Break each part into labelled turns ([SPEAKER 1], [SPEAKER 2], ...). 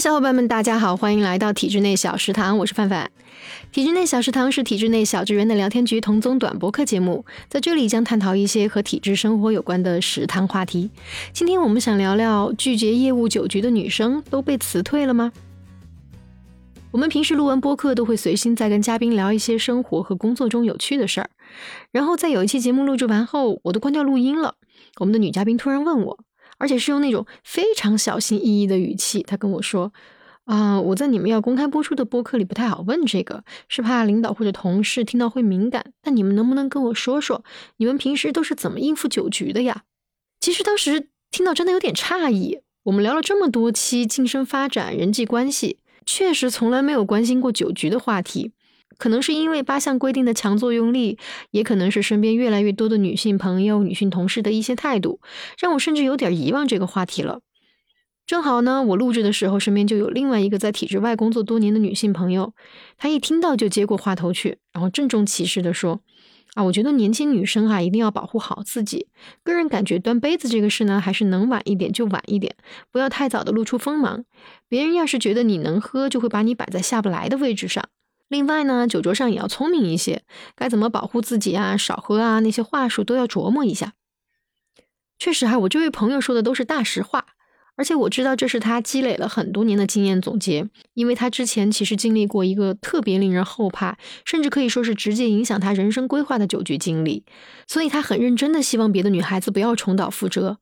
[SPEAKER 1] 小伙伴们，大家好，欢迎来到体制内小食堂，我是范范。体制内小食堂是体制内小职员的聊天局同宗短播客节目，在这里将探讨一些和体制生活有关的食堂话题。今天我们想聊聊拒绝业务酒局的女生都被辞退了吗？我们平时录完播客都会随心在跟嘉宾聊一些生活和工作中有趣的事儿，然后在有一期节目录制完后，我都关掉录音了。我们的女嘉宾突然问我。而且是用那种非常小心翼翼的语气，他跟我说：“啊，我在你们要公开播出的播客里不太好问这个，是怕领导或者同事听到会敏感。但你们能不能跟我说说，你们平时都是怎么应付酒局的呀？”其实当时听到真的有点诧异。我们聊了这么多期晋升发展、人际关系，确实从来没有关心过酒局的话题。可能是因为八项规定的强作用力，也可能是身边越来越多的女性朋友、女性同事的一些态度，让我甚至有点遗忘这个话题了。正好呢，我录制的时候，身边就有另外一个在体制外工作多年的女性朋友，她一听到就接过话头去，然后郑重其事地说：“啊，我觉得年轻女生啊，一定要保护好自己。个人感觉端杯子这个事呢，还是能晚一点就晚一点，不要太早的露出锋芒。别人要是觉得你能喝，就会把你摆在下不来的位置上。”另外呢，酒桌上也要聪明一些，该怎么保护自己啊？少喝啊，那些话术都要琢磨一下。确实哈，我这位朋友说的都是大实话，而且我知道这是他积累了很多年的经验总结，因为他之前其实经历过一个特别令人后怕，甚至可以说是直接影响他人生规划的酒局经历，所以他很认真的希望别的女孩子不要重蹈覆辙。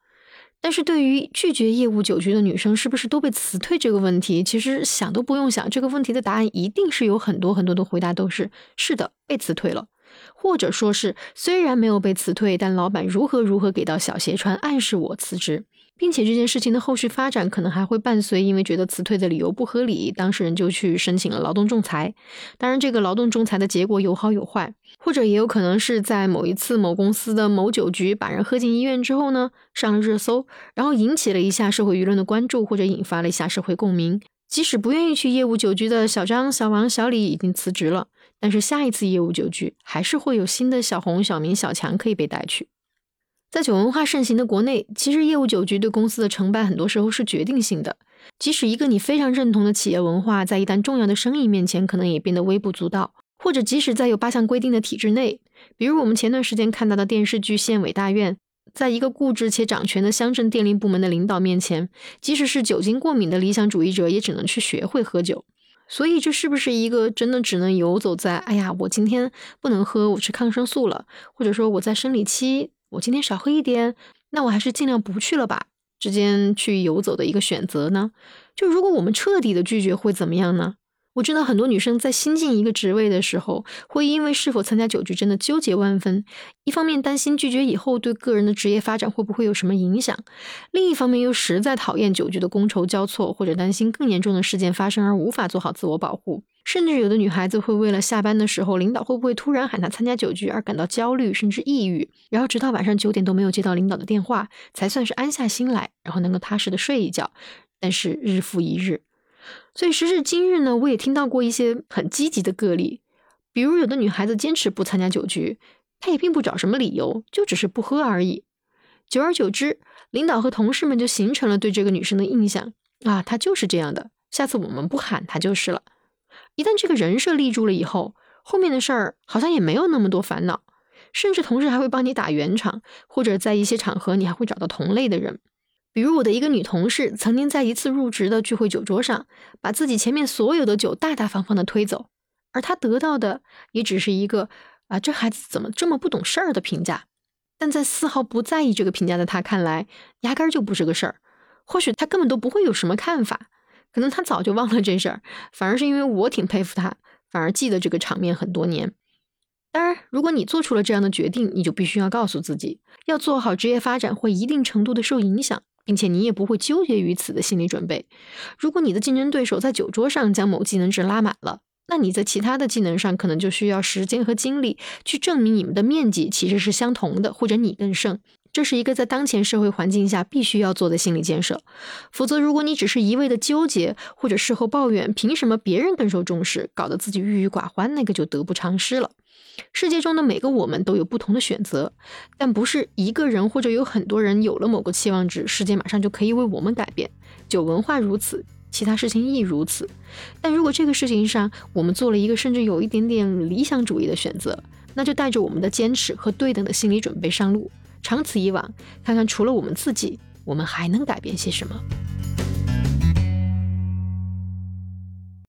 [SPEAKER 1] 但是对于拒绝业务酒局的女生是不是都被辞退这个问题，其实想都不用想，这个问题的答案一定是有很多很多的回答都是是的，被辞退了。或者说是，虽然没有被辞退，但老板如何如何给到小鞋穿，暗示我辞职，并且这件事情的后续发展可能还会伴随，因为觉得辞退的理由不合理，当事人就去申请了劳动仲裁。当然，这个劳动仲裁的结果有好有坏，或者也有可能是在某一次某公司的某酒局把人喝进医院之后呢，上了热搜，然后引起了一下社会舆论的关注，或者引发了一下社会共鸣。即使不愿意去业务酒局的小张、小王、小李已经辞职了。但是下一次业务酒局还是会有新的小红、小明、小强可以被带去。在酒文化盛行的国内，其实业务酒局对公司的成败很多时候是决定性的。即使一个你非常认同的企业文化，在一旦重要的生意面前，可能也变得微不足道。或者即使在有八项规定的体制内，比如我们前段时间看到的电视剧《县委大院》，在一个固执且掌权的乡镇电力部门的领导面前，即使是酒精过敏的理想主义者，也只能去学会喝酒。所以这是不是一个真的只能游走在哎呀，我今天不能喝，我吃抗生素了，或者说我在生理期，我今天少喝一点，那我还是尽量不去了吧？之间去游走的一个选择呢？就如果我们彻底的拒绝会怎么样呢？我知道很多女生在新进一个职位的时候，会因为是否参加酒局真的纠结万分。一方面担心拒绝以后对个人的职业发展会不会有什么影响，另一方面又实在讨厌酒局的觥筹交错，或者担心更严重的事件发生而无法做好自我保护。甚至有的女孩子会为了下班的时候领导会不会突然喊她参加酒局而感到焦虑，甚至抑郁，然后直到晚上九点都没有接到领导的电话，才算是安下心来，然后能够踏实的睡一觉。但是日复一日。所以时至今日呢，我也听到过一些很积极的个例，比如有的女孩子坚持不参加酒局，她也并不找什么理由，就只是不喝而已。久而久之，领导和同事们就形成了对这个女生的印象啊，她就是这样的，下次我们不喊她就是了。一旦这个人设立住了以后，后面的事儿好像也没有那么多烦恼，甚至同事还会帮你打圆场，或者在一些场合你还会找到同类的人。比如我的一个女同事，曾经在一次入职的聚会酒桌上，把自己前面所有的酒大大方方的推走，而她得到的也只是一个“啊，这孩子怎么这么不懂事儿”的评价。但在丝毫不在意这个评价的她看来，压根儿就不是个事儿。或许她根本都不会有什么看法，可能她早就忘了这事儿，反而是因为我挺佩服她，反而记得这个场面很多年。当然，如果你做出了这样的决定，你就必须要告诉自己，要做好职业发展会一定程度的受影响。并且你也不会纠结于此的心理准备。如果你的竞争对手在酒桌上将某技能值拉满了，那你在其他的技能上可能就需要时间和精力去证明你们的面积其实是相同的，或者你更胜。这是一个在当前社会环境下必须要做的心理建设。否则如果你只是一味的纠结或者事后抱怨凭什么别人更受重视搞得自己郁郁寡欢那个就得不偿失了？世界中的每个我们都有不同的选择但不是一个人或者有很多人有了某个期望值世界马上就可以为我们改变。酒文化如此其他事情亦如此。但如果这个事情上我们做了一个甚至有一点点理想主义的选择那就带着我们的坚持和对等的心理准备上路长此以往看看除了我们自己我们还能改变些什么。